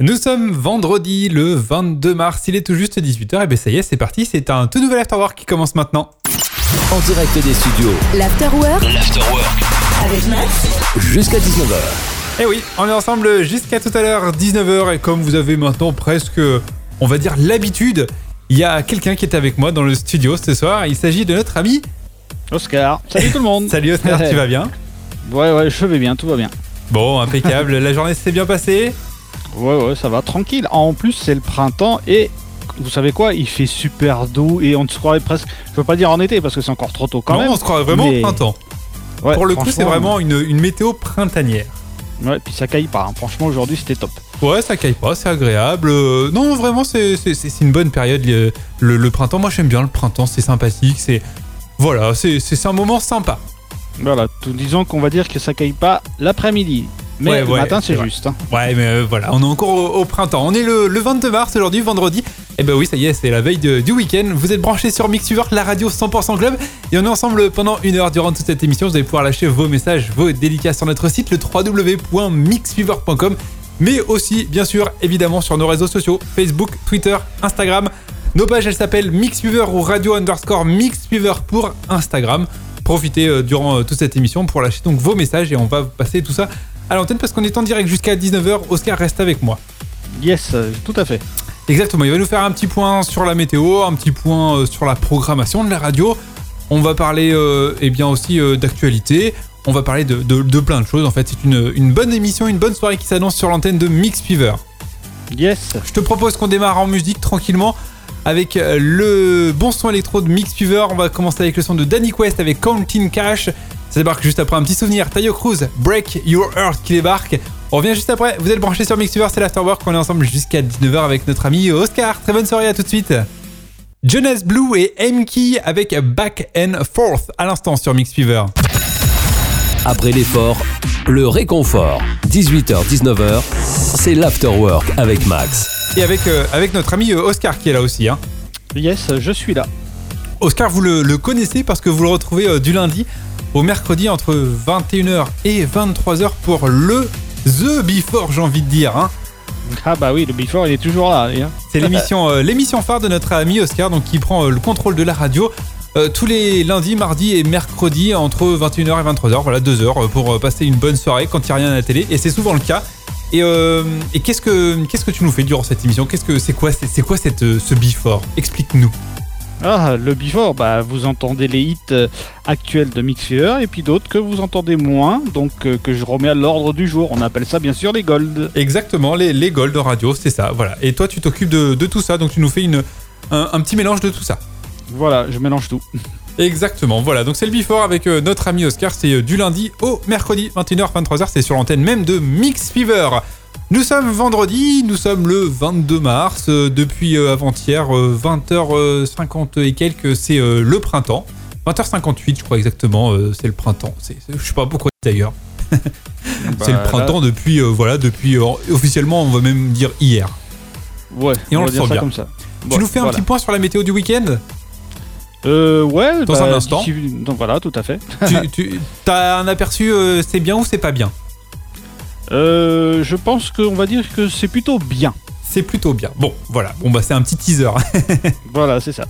Nous sommes vendredi le 22 mars, il est tout juste 18h, et bien ça y est, c'est parti, c'est un tout nouvel Afterwork qui commence maintenant. En direct des studios, L'Afterwork l'Afterwork, avec Max jusqu'à 19h. Et Eh oui, on est ensemble jusqu'à tout à l'heure, 19h, et comme vous avez maintenant presque, on va dire, l'habitude, il y a quelqu'un qui est avec moi dans le studio ce soir, il s'agit de notre ami. Oscar, salut tout le monde. Salut Oscar, tu vas bien? Ouais, ouais, je vais bien, tout va bien. Bon, impeccable, la journée s'est bien passée? Ouais, ouais, ça va, tranquille. En plus, c'est le printemps et vous savez quoi Il fait super doux et on se croirait presque. Je veux pas dire en été parce que c'est encore trop tôt quand Non, même. on se croit vraiment mais- au printemps. Ouais, Pour le coup, c'est vraiment une, une météo printanière. Ouais, puis ça caille pas. hein. Franchement, aujourd'hui, c'était top. Ouais, ça caille pas, c'est agréable. Euh, non, vraiment, c'est c'est- c'est- c'est une bonne période, le, le- le printemps. Moi, j'aime bien le printemps, c'est sympathique, c'est... Voilà, c'est c'est- c'est un moment sympa. Voilà, tout disons qu'on va dire que ça caille pas l'après-midi. Mais Ouais, le ouais, matin, c'est juste. hein. Ouais, mais euh, voilà, on est encore au, au printemps. On est le, le 22 mars aujourd'hui, vendredi. Et ben oui, ça y est, c'est la veille de- du week-end. Vous êtes branchés sur Mixfever, la radio 100% club. Et on est ensemble pendant une heure durant toute cette émission. Vous allez pouvoir lâcher vos messages, vos délicats sur notre site, le www.mixfever.com. Mais aussi, bien sûr, évidemment, sur nos réseaux sociaux Facebook, Twitter, Instagram. Nos pages, elles s'appellent Mixfever ou radio underscore Mixfever pour Instagram. Profitez euh, durant euh, toute cette émission pour lâcher donc vos messages et on va passer tout ça à l'antenne parce qu'on est en direct jusqu'à 19h. Oscar reste avec moi. Yes, euh, tout à fait. Exactement, il va nous faire un petit point sur la météo, un petit point euh, sur la programmation de la radio. On va parler euh, eh bien aussi euh, d'actualité. On va parler de, de- de plein de choses. En fait, c'est une, une bonne émission, une bonne soirée qui s'annonce sur l'antenne de Mix Fever. Yes. Je te propose qu'on démarre en musique tranquillement avec euh, le bon son électro de Mix Fever. On va commencer avec le son de Danny Quest avec Counting Cash. Ça débarque juste après un petit souvenir. Tayo Cruz, Break Your Earth qui débarque. On revient juste après. Vous êtes branchés sur Mix Fever, c'est l'Afterwork. On est ensemble jusqu'à 19h avec notre ami Oscar. Très bonne soirée, à tout de suite. Jonas Blue et M-Key avec Back and Forth à l'instant sur Mix Fever. Après l'effort, le réconfort. 18h-19h, c'est l'Afterwork avec Max. Et avec, euh, avec notre ami euh, Oscar qui est là aussi. Hein. Yes, je suis là. Oscar, vous le, le connaissez parce que vous le retrouvez euh, du lundi au mercredi entre 21h et 23h pour le The Before, j'ai envie de dire. hein. Ah bah oui, le Before, il est toujours là. hein. C'est l'émission euh, l'émission phare de notre ami Oscar, donc qui prend euh, le contrôle de la radio euh, tous les lundis, mardis et mercredis entre 21h et 23h. Voilà, deux heures pour passer une bonne soirée quand il n'y a rien à la télé. Et c'est souvent le cas. Et, et qu'est-ce que qu'est-ce que tu nous fais durant cette émission? Qu'est-ce que c'est quoi c'est c'est quoi cette ce Before? Explique-nous. Ah, le Before, bah, vous entendez les hits euh, actuels de Mixer et puis d'autres que vous entendez moins, donc euh, que je remets à l'ordre du jour. On appelle ça bien sûr les Gold. Exactement, les, les gold de radio, c'est ça, voilà. Et toi, tu t'occupes de, de tout ça, donc tu nous fais une, un, un petit mélange de tout ça. Voilà, je mélange tout. Exactement, voilà. Donc c'est le Before avec euh, notre ami Oscar, c'est euh, du lundi au mercredi, 21h, 23h, c'est sur l'antenne même de Mix Fever. Nous sommes vendredi, nous sommes le 22 mars, euh, depuis euh, avant-hier, euh, 20h50 et quelques, c'est euh, le printemps. 20h58, je crois exactement, euh, c'est le printemps. C'est, c'est- je sais pas pourquoi d'ailleurs. c'est le Bah, printemps depuis, euh, voilà, depuis, euh, officiellement, on va même dire hier. ouais, Et on va le dire sent ça bien. comme ça. Tu nous fais un voilà. petit point sur la météo du week-end? Euh, ouais. Dans un instant. d'ici- Donc voilà, tout à fait. Tu, tu as un aperçu, euh, c'est bien ou c'est pas bien? Euh, je pense qu'on va dire que c'est plutôt bien. C'est plutôt bien. Bon, voilà. Bon, bah, c'est un petit teaser Voilà, c'est ça.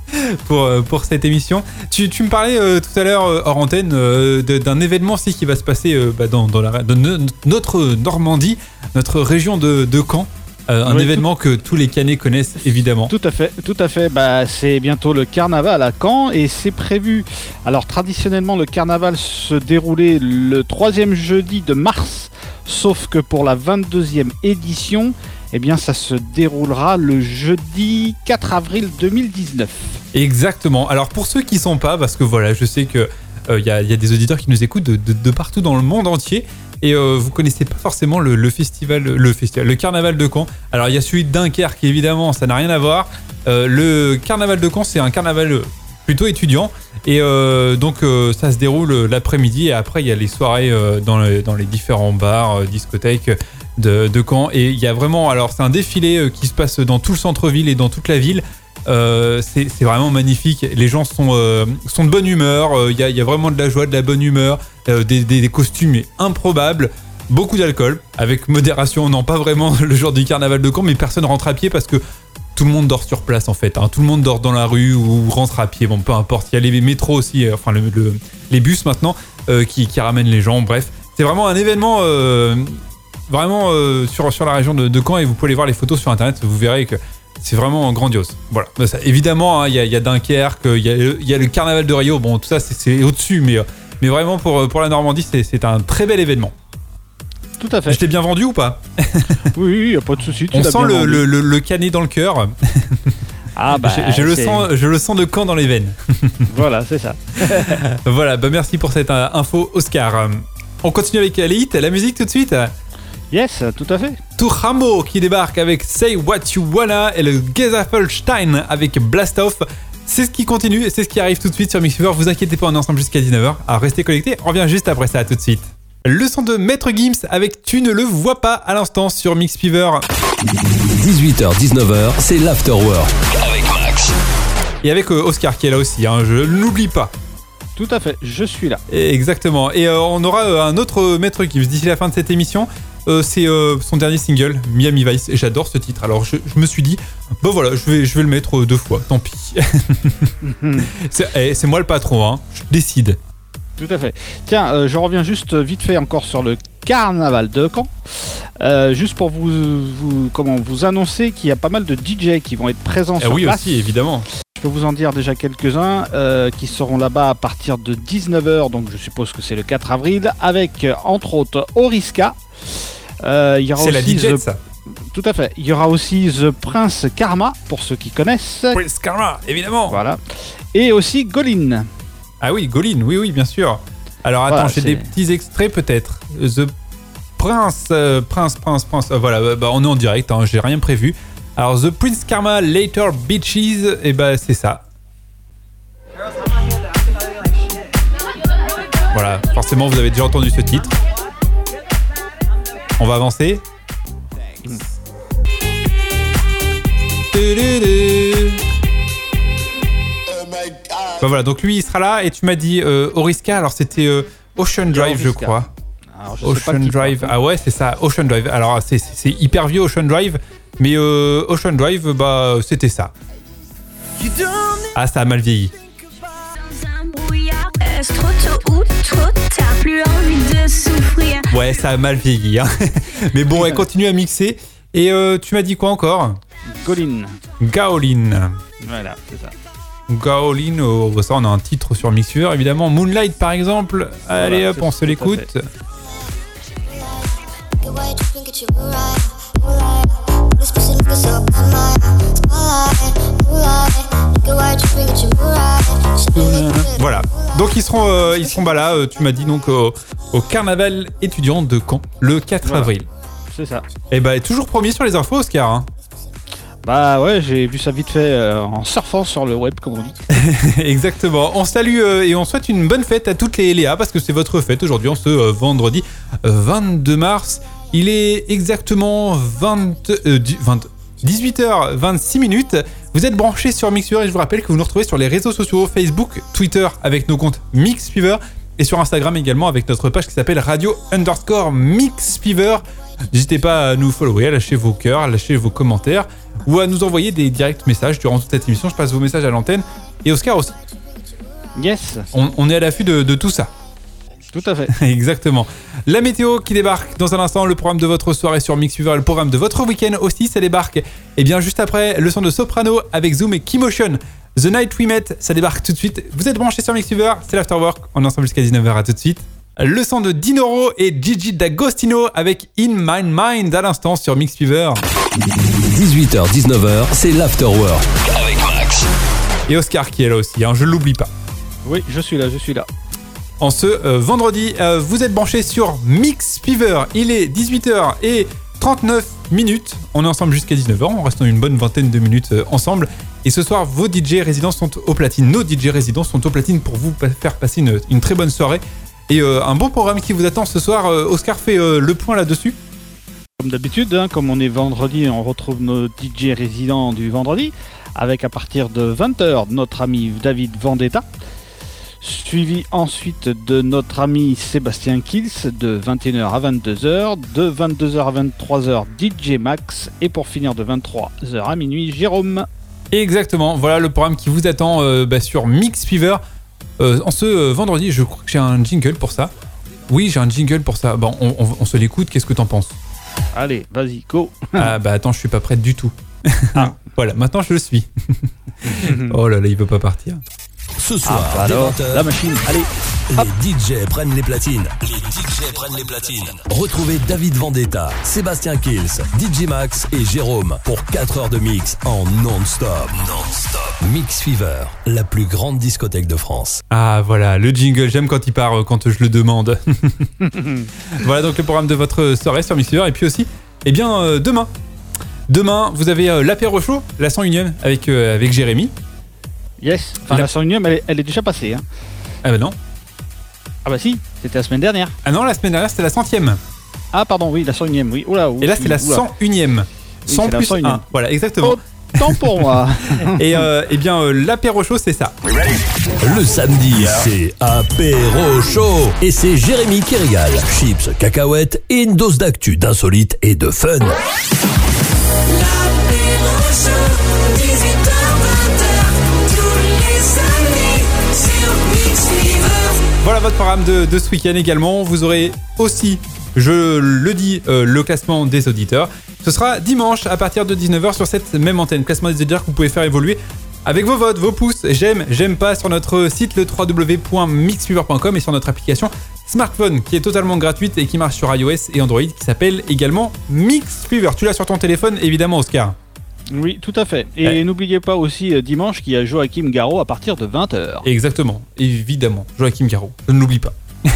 pour, euh, pour cette émission. Tu, tu me parlais euh, tout à l'heure, hors antenne, euh, d'un événement aussi qui va se passer bah, dans, dans la, dans notre Normandie, notre région de, de Caen. Euh, un Oui, événement que tous les Canets connaissent évidemment. Tout à fait, tout à fait. Bah, c'est bientôt le carnaval à Caen et c'est prévu. Alors traditionnellement, le carnaval se déroulait le troisième jeudi de mars, sauf que pour la 22e édition, eh bien, ça se déroulera le jeudi 4 avril 2019. Exactement. Alors pour ceux qui sont pas, parce que voilà, je sais que il y, a, y a des auditeurs qui nous écoutent de, partout dans le monde entier. Et euh, vous connaissez pas forcément le, festival, le festival, le carnaval de Caen. Alors il y a celui de Dunkerque, évidemment, ça n'a rien à voir. Euh, le carnaval de Caen, c'est un carnaval euh, plutôt étudiant. Et euh, donc euh, ça se déroule l'après-midi. Et après, il y a les soirées euh, dans, le- dans les différents bars, discothèques de, de Caen. Et il y a vraiment, alors c'est un défilé qui se passe dans tout le centre-ville et dans toute la ville. C'est vraiment magnifique. Les gens sont, sont de bonne humeur. Il y, y a vraiment de la joie, de la bonne humeur, des, des- des costumes improbables. beaucoup d'alcool, avec modération, non pas vraiment le jour du carnaval de Caen, mais personne rentre à pied parce que tout le monde dort sur place en fait. hein. Tout le monde dort dans la rue ou rentre à pied, bon peu importe. Il y a les métros aussi, euh, enfin le- le- les bus maintenant euh, qui, ramènent les gens, bref. C'est vraiment un événement euh, vraiment sur, sur la région de, Caen et vous pouvez voir les photos sur internet, vous verrez que c'est vraiment grandiose. Voilà. Évidemment, hein, il y, a, Dunkerque, il y, a le- carnaval de Rio, bon tout ça c'est- au-dessus, mais, mais vraiment pour, pour la Normandie c'est un très bel événement. Tout à fait. Je t'ai bien vendu ou pas Oui, oui, y a pas de souci. On sent le, le, le- le canet dans le cœur. Ah bah, je, je le sens, je le sens de Caen dans les veines. Voilà, c'est ça. Voilà, bah merci pour cette euh, info, Oscar. On continue avec les hits, la musique tout de suite. Yes, tout à fait. Turamo qui débarque avec Say What You Wanna et le Gesaffelstein avec Blast Off. C'est ce qui continue et c'est ce qui arrive tout de suite sur Mixfever. Vous inquiétez pas, on est ensemble jusqu'à 19h. Alors restez connectés, on revient juste après ça, tout de suite. Le son de Maître Gims avec Tu ne le vois pas à l'instant sur Mixfever. 18h-19h, c'est l'afterwork avec Max. Et avec euh, Oscar qui est là aussi, hein, je ne l'oublie pas. Tout à fait. Je suis là. Exactement. Et euh, on aura euh, un autre Maître Gims d'ici la fin de cette émission. Euh, c'est euh, son dernier single, Miami Vice, et j'adore ce titre. Alors je, je me suis dit, bah voilà, je vais, je vais le mettre deux fois, tant pis. c'est eh, c'est moi le patron, hein. je décide. Tout à fait. Tiens, euh, je reviens juste vite fait encore sur le carnaval de Caen. Euh, juste pour vous, vous- comment, vous annoncer qu'il y a pas mal de DJ qui vont être présents Eh sur oui place. aussi, évidemment. Je peux vous en dire déjà quelques-uns euh, qui seront là-bas à partir de 19h, donc je suppose que c'est le 4 avril, avec euh, entre autres Oriska. Euh, il y aura C'est la aussi DJ The- ça. Tout à fait. Il y aura aussi The Prince Karma, pour ceux qui connaissent. Prince Karma, évidemment. Voilà. Et aussi Golin. Ah oui, Golin, oui, oui, bien sûr. Alors attends, Voilà, j'ai des petits extraits peut-être. The Prince, euh, Prince, Prince, Prince. euh, voilà, bah, bah, on est en direct, hein, j'ai rien prévu. Alors The Prince Karma Later Beaches, et bah c'est ça. Voilà, forcément vous avez déjà entendu ce titre. On va avancer. Bah voilà, donc lui il sera là et tu m'as dit euh, Oriska, alors c'était euh, Ocean Drive je crois. Alors, je sais pas Ocean Drive, ah ouais c'est ça, Ocean Drive. Alors c'est- c'est hyper vieux Ocean Drive, mais euh, Ocean Drive bah c'était ça. Ah ça a mal vieilli. Ouais ça a mal vieilli. Hein. mais bon, elle continue à mixer. Et tu m'as dit quoi encore? Golin. Gaolin. Voilà, c'est ça. Gaolin, ça on a un titre sur Mixer évidemment. Moonlight par exemple. Allez Voilà, hop, on se l'écoute. Voilà. Donc ils seront, euh, ils seront bah là, euh, tu m'as dit donc au, au carnaval étudiant de Caen le 4 Voilà. avril. C'est ça. Et bah toujours premier sur les infos Oscar. hein. Bah ouais, j'ai vu ça vite fait euh, en surfant sur le web, comme on dit. Exactement. On salue euh, et on souhaite une bonne fête à toutes les Léa parce que c'est votre fête aujourd'hui en ce euh, vendredi euh, 22 mars. Il est exactement 20, euh, dix- 20 18h26 minutes. Vous êtes branchés sur Mixfever et je vous rappelle que vous nous retrouvez sur les réseaux sociaux Facebook, Twitter avec nos comptes Mixfever et sur Instagram également avec notre page qui s'appelle Radio underscore Mixfever. N'hésitez pas à nous follower, à lâcher vos cœurs, à lâcher vos commentaires ou à nous envoyer des directs messages durant toute cette émission. Je passe vos messages à l'antenne et Oscar aussi. Yes, On, on est à l'affût de, de tout ça. tout à fait. Exactement. La météo qui débarque dans un instant, le programme de votre soirée sur Mixfever et le programme de votre week-end aussi, ça débarque. Et bien juste après, le son de Soprano avec Zoom et Keymotion. The Night We Met, ça débarque tout de suite. Vous êtes branchés sur Mixfever, c'est l'Afterwork. On est ensemble jusqu'à 19h, à tout de suite. Le son de Dinoro et Gigi D'Agostino avec In My Mind à l'instant sur Mixfever. 18h-19h, c'est l'afterwork avec Max. Et Oscar qui est là aussi, hein, je ne l'oublie pas. Oui, je suis là, je suis là. en ce euh, vendredi. Euh, vous êtes branchés sur Mix Fever. Il est 18h et 39 minutes. On est ensemble jusqu'à 19h. On reste une bonne vingtaine de minutes euh, ensemble. Et ce soir, vos DJ résidents sont au platine. Nos DJ résidents sont au platine pour vous faire passer une, une très bonne soirée. Et euh, un bon programme qui vous attend ce soir. Euh, Oscar fait euh, le point là-dessus. Comme d'habitude, hein, comme on est vendredi, on retrouve nos DJ résidents du vendredi, avec à partir de 20h notre ami David Vendetta. suivi ensuite de notre ami Sébastien Kills de 21h à 22h, de 22h à 23h DJ Max et pour finir de 23h à minuit Jérôme. Exactement, voilà le programme qui vous attend euh, bah, sur Mix Fever. Euh, en ce euh, vendredi, je crois que j'ai un jingle pour ça. Oui, j'ai un jingle pour ça. Bon, on, on- on se l'écoute, qu'est-ce que t'en penses Allez, vas-y, go. Ah bah attends, je suis pas prête du tout. Ah. voilà, maintenant je le suis. oh là là, il veut pas partir. Ce soir, Ah, bah alors, 20h, la machine, allez. Les DJ prennent les platines. Les DJ prennent les platines. Retrouvez David Vendetta, Sébastien Kills, DJ Max et Jérôme pour 4 heures de mix en non-stop. Non-stop. Mix Fever, la plus grande discothèque de France. Ah voilà, le jingle, j'aime quand il part, euh, quand je le demande. voilà donc le programme de votre soirée sur Mix Fever. Et puis aussi, eh bien, euh, demain. Demain, vous avez euh, l'apéro chaud, la 101ème avec, euh, avec Jérémy. Yes. Enfin, La- la 101 elle, est- elle est déjà passée. Hein. Ah bah non. Ah bah si, c'était la semaine dernière. Ah non, la semaine dernière, c'était la centième. Ah pardon, oui, la 101 oui. Oula, Et là, c'est la oula. 101ème. 100 c'est la plus 101e. 1. Voilà, exactement. Tant pour moi. Et euh, eh bien, euh, l'apéro chaud, c'est ça. Le samedi, c'est apéro chaud. Et c'est Jérémy qui régale. Chips, cacahuètes et une dose d'actu, d'insolite et de fun. Voilà votre programme de, ce week-end également. Vous aurez aussi, je le dis, euh, le classement des auditeurs. Ce sera dimanche à partir de 19h sur cette même antenne. Classement des auditeurs que vous pouvez faire évoluer avec vos votes, vos pouces, j'aime, j'aime pas sur notre site le www.mixfever.com et sur notre application smartphone qui est totalement gratuite et qui marche sur iOS et Android qui s'appelle également Mixfever. Tu l'as sur ton téléphone évidemment Oscar. Oui, tout à fait. Et Ouais. n'oubliez pas aussi euh, dimanche qu'il y a Joachim Garraud à partir de 20h. Exactement, évidemment. Joachim Garraud, je ne l'oublie pas.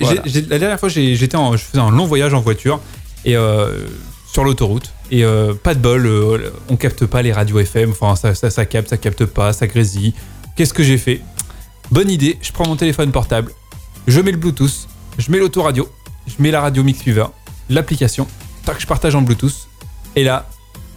Voilà. la dernière fois, j'étais en- je faisais un long voyage en voiture et euh, sur l'autoroute. Et euh, pas de bol, euh, on capte pas les radios FM. Enfin, ça, ça, ça capte, ça capte pas, ça grésille. Qu'est-ce que j'ai fait? Bonne idée, je prends mon téléphone portable, je mets le Bluetooth, je mets l'autoradio, je mets la radio Mixfever, l'application, tac, je partage en Bluetooth. Et là,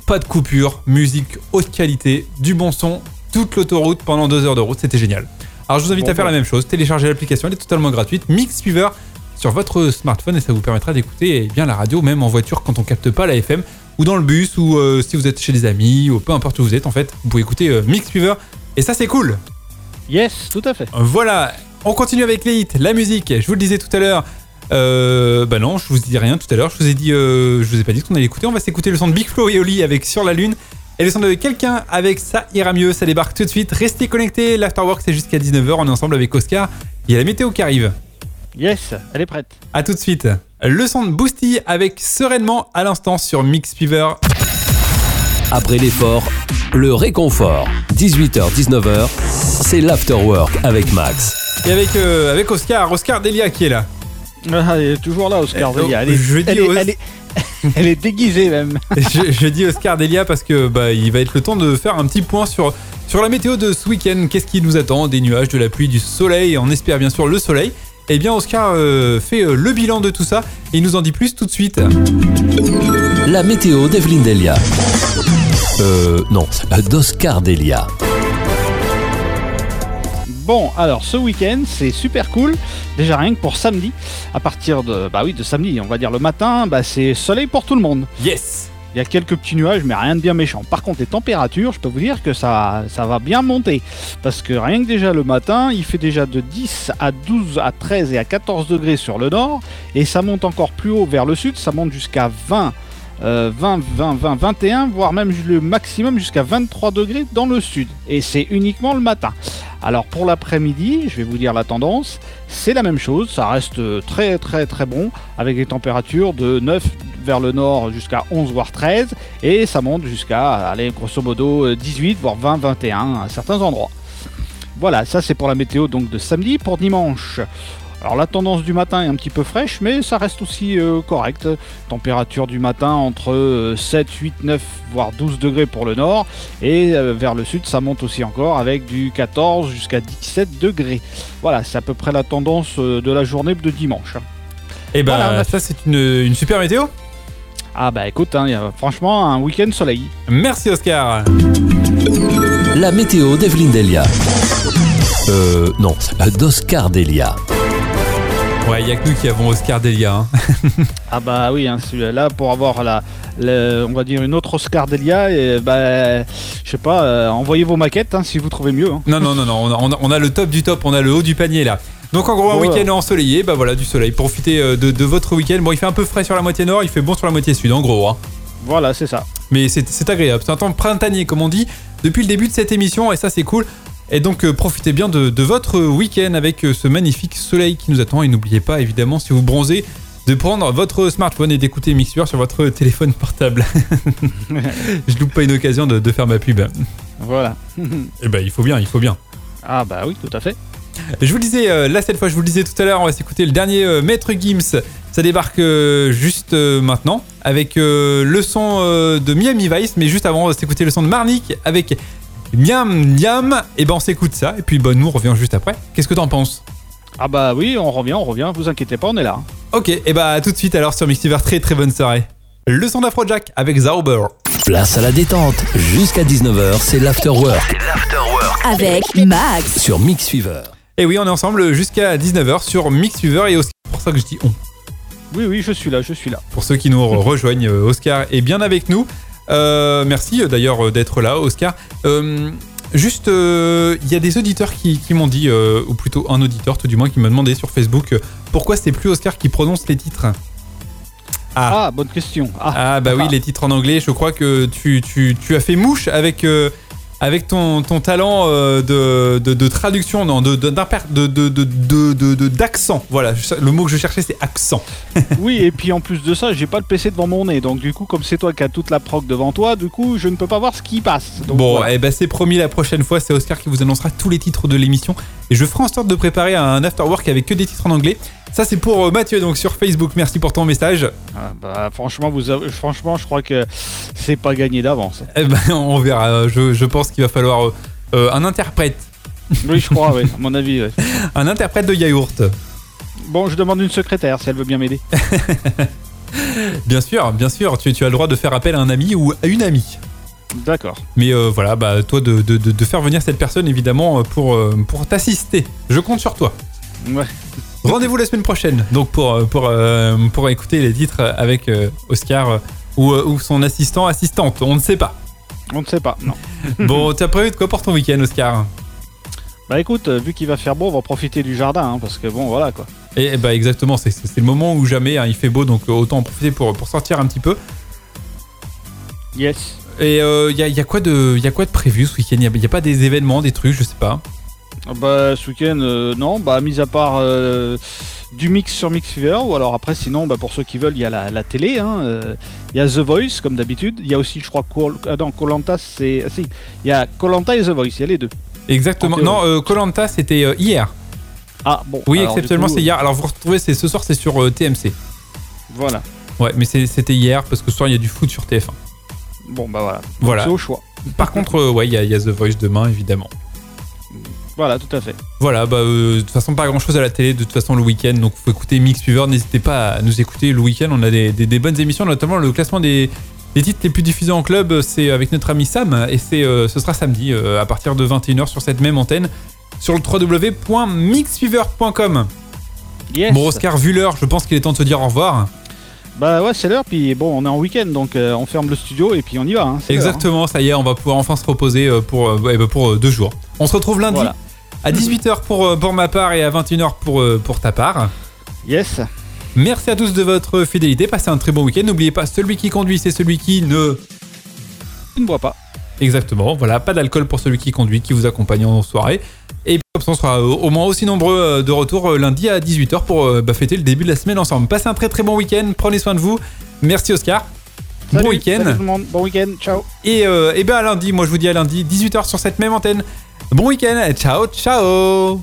pas de coupure, musique haute qualité, du bon son, toute l'autoroute pendant deux heures de route, c'était génial. Alors je vous invite Bon, à faire la même chose, télécharger l'application, elle est totalement gratuite, Mixfever sur votre smartphone et ça vous permettra d'écouter eh bien la radio même en voiture quand on capte pas la FM ou dans le bus ou euh, si vous êtes chez des amis ou peu importe où vous êtes en fait, vous pouvez écouter euh, Mixfever et ça c'est cool. Yes, tout à fait. Voilà, on continue avec les hits, la musique. Je vous le disais tout à l'heure. Euh, bah non, je vous dis rien tout à l'heure. Je vous ai dit, euh, je vous ai pas dit ce qu'on allait écouter. On va s'écouter le son de Big Flo et Oli avec Sur la Lune. Et le son de quelqu'un avec Ça ira mieux. Ça débarque tout de suite. Restez connectés. L'Afterwork c'est jusqu'à 19h. On est ensemble avec Oscar. Il y a la météo qui arrive. Yes, elle est prête. A tout de suite. Le son de Boosty avec Sereinement à l'instant sur Mix Fever. Après l'effort, le réconfort. 18h-19h, c'est l'afterwork avec Max. Et avec, euh, avec Oscar. Oscar Delia qui est là. Ah, elle est toujours là, Oscar. Eh, Delia. oh, elle, est, je dis elle, est, Os- elle, est, elle est déguisée même. je, je dis Oscar Delia parce que bah, il va être le temps de faire un petit point sur, sur la météo de ce week-end. Qu'est-ce qui nous attend? Des nuages, de la pluie, du soleil. On espère bien sûr le soleil. Eh bien, Oscar euh, fait euh, le bilan de tout ça et il nous en dit plus tout de suite. La météo d'Evelyne Delia. Euh, non, d'Oscar Delia. Bon, alors ce week-end, c'est super cool. Déjà rien que pour samedi, à partir de, bah oui, de samedi, on va dire le matin, bah c'est soleil pour tout le monde. Yes Il y a quelques petits nuages, mais rien de bien méchant. Par contre, les températures, je peux vous dire que ça, ça va bien monter. Parce que rien que déjà le matin, il fait déjà de 10 à 12 à 13 et à 14 degrés sur le nord. Et ça monte encore plus haut vers le sud, ça monte jusqu'à 20, euh, 20, 20, 20, 21, voire même le maximum jusqu'à 23 degrés dans le sud. Et c'est uniquement le matin. Alors pour l'après-midi, je vais vous dire la tendance, c'est la même chose, ça reste très très très bon, avec des températures de 9 vers le nord jusqu'à 11 voire 13, et ça monte jusqu'à, allez, grosso modo 18 voire 20, 21 à certains endroits. Voilà, ça c'est pour la météo donc de samedi. Pour dimanche, alors la tendance du matin est un petit peu fraîche, mais ça reste aussi euh, correct. Température du matin entre euh, 7, 8, 9, voire 12 degrés pour le nord. Et euh, vers le sud, ça monte aussi encore avec du 14 jusqu'à 17 degrés. Voilà, c'est à peu près la tendance euh, de la journée de dimanche. Et bah, Voilà, on a- ça, c'est une, une super météo. Ah bah écoute, hein, il y a franchement un week-end soleil. Merci, Oscar. La météo d'Evelyne Delia. Euh, non, d'Oscar Delia. Ouais, il y a que nous qui avons Oscar Delia. hein. Ah bah oui, hein, celui-là pour avoir la, on va dire une autre Oscar Delia, et bah, je sais pas, euh, envoyez vos maquettes hein, si vous trouvez mieux. Non, non, non, non, on a, on le top du top, on a le haut du panier là. Donc en gros, un Voilà. week-end ensoleillé, bah voilà, du soleil. Profitez euh, de, de votre week-end. Bon, il fait un peu frais sur la moitié nord, il fait bon sur la moitié sud, en gros. Voilà, c'est ça. Mais c'est c'est agréable, c'est un temps printanier, comme on dit, depuis le début de cette émission, et ça c'est cool. Et donc euh, profitez bien de, de votre week-end avec euh, ce magnifique soleil qui nous attend. Et n'oubliez pas, évidemment, si vous bronzez, de prendre votre smartphone et d'écouter Mixer sur votre téléphone portable. Je loupe pas une occasion de, de faire ma pub. Voilà. Et ben il faut bien, il faut bien. Ah bah oui, tout à fait. Je vous le disais, euh, là cette fois, je vous le disais tout à l'heure, on va s'écouter le dernier euh, Maître Gims. Ça débarque euh, juste maintenant avec le son de Miami Vice, mais juste avant, on va s'écouter le son de Marnik avec Miam Miam. Et ben on s'écoute ça, et puis bah, nous on revient juste après. Qu'est-ce que t'en penses? Ah bah oui, on revient, on revient, vous inquiétez pas, on est là. hein. Ok, et bah à tout de suite alors sur Mixiver, très très bonne soirée. Le son d'Afrojack avec Zauber. Place à la détente. Jusqu'à 19h, c'est l'afterwork Avec Max. sur Mix Fever. Et oui, on est ensemble jusqu'à 19h sur Mixfever et aussi c'est pour ça que je dis on. Oui, oui, je suis là, je suis là. Pour ceux qui nous re- rejoignent, euh, Oscar est bien avec nous. Euh, merci euh, d'ailleurs euh, d'être là, Oscar. Juste, euh, il y a des auditeurs qui, qui m'ont dit, euh, ou plutôt un auditeur tout du moins, qui m'a demandé sur Facebook euh, pourquoi c'est plus Oscar qui prononce les titres. Ah, Ah, bonne question. Ah, ah bah oui, les titres en anglais, je crois que tu, tu, tu as fait mouche avec, avec ton, ton talent euh, de, de, de traduction, non, de, d'accent. Voilà, le mot que je cherchais c'est accent. oui, et puis en plus de ça, j'ai pas le PC devant mon nez, donc du coup, comme c'est toi qui as toute la proc devant toi, du coup, je ne peux pas voir ce qui passe. Donc, Bon, voilà. eh ben c'est promis la prochaine fois, c'est Oscar qui vous annoncera tous les titres de l'émission. Et je ferai en sorte de préparer un afterwork avec que des titres en anglais. Ça c'est pour euh, Mathieu, donc sur Facebook. Merci pour ton message. Ah, bah, franchement, vous avez- franchement, je crois que c'est pas gagné d'avance. Eh ben on verra. Je, je pense qu'il va falloir euh, un interprète. Oui, je crois, oui, à mon avis. ouais. Un interprète de yaourt. Bon, je demande une secrétaire si elle veut bien m'aider. Bien sûr, bien sûr, tu, tu as le droit de faire appel à un ami ou à une amie. D'accord. Mais euh, voilà, bah, toi de, de- de- de faire venir cette personne évidemment pour, pour t'assister. Je compte sur toi. Ouais. Rendez-vous la semaine prochaine, donc pour, euh, pour, euh, pour écouter les titres avec euh, Oscar euh, ou, euh, ou son assistant, assistante, on ne sait pas. On ne sait pas, non. Bon, tu as prévu de quoi pour ton week-end, Oscar? Bah écoute, euh, vu qu'il va faire beau, on va profiter du jardin, hein, parce que bon, voilà quoi. Et bah exactement, c'est le moment où jamais hein, il fait beau, donc euh, autant en profiter pour, pour sortir un petit peu. Yes. Et il y, a, y a quoi de y a quoi de prévu ce week-end? Il n'y a, pas des événements, des trucs, je sais pas. Ah Bah ce week-end, euh, non, bah mis à part euh, du mix sur Mix Fever, ou alors après, sinon, bah, pour ceux qui veulent, il y a la, la télé, hein, euh, il y a The Voice, comme d'habitude. Il y a aussi, je crois, Col ah non, Colanta, c'est. ah, si, il y a Colanta et The Voice, il y a les deux. Exactement. Non, Colanta c'était euh, hier. Ah bon. Oui, exceptionnellement c'est hier. Alors vous retrouvez, c'est ce soir, c'est sur euh, TMC. Voilà. Ouais, mais c'était hier parce que ce soir il y a du foot sur TF1. Bon, bah voilà. Voilà. C'est au choix. Par contre, euh, ouais, il y, il y a The Voice demain évidemment. Voilà, tout à fait. Voilà, bah, euh, de toute façon, pas grand chose à la télé, de toute façon, le week-end. Donc, faut écouter Mix Fever. N'hésitez pas à nous écouter le week-end. On a des, des- des bonnes émissions, notamment le classement des, des titres les plus diffusés en club. C'est avec notre ami Sam. Et c'est, euh, ce sera samedi euh, à partir de 21h sur cette même antenne sur le www.mixfever.com. Yes. Bon, Oscar, vu l'heure, je pense qu'il est temps de se dire au revoir. Bah ouais, c'est l'heure, puis bon, on est en week-end, donc euh, on ferme le studio et puis on y va. hein, hein. Exactement, ça y est, on va pouvoir enfin se reposer pour, euh, pour deux jours. On se retrouve lundi Voilà. À 18h pour, euh, pour ma part et à 21h pour, euh, pour ta part. Yes. Merci à tous de votre fidélité. Passez un très bon week-end. N'oubliez pas, celui qui conduit, c'est celui qui ne. Ne bois pas. Exactement. Voilà, pas d'alcool pour celui qui conduit, qui vous accompagne en soirée. Et on sera au moins aussi nombreux euh, de retour lundi à 18h pour bah, fêter le début de la semaine ensemble. Passez un très très bon week-end. Prenez soin de vous. Merci Oscar. Bon week-end. salut tout le monde. Bon week-end. Ciao. Et, euh, et ben à lundi, moi je vous dis à lundi, 18h sur cette même antenne. Bon week-end. Ciao, ciao.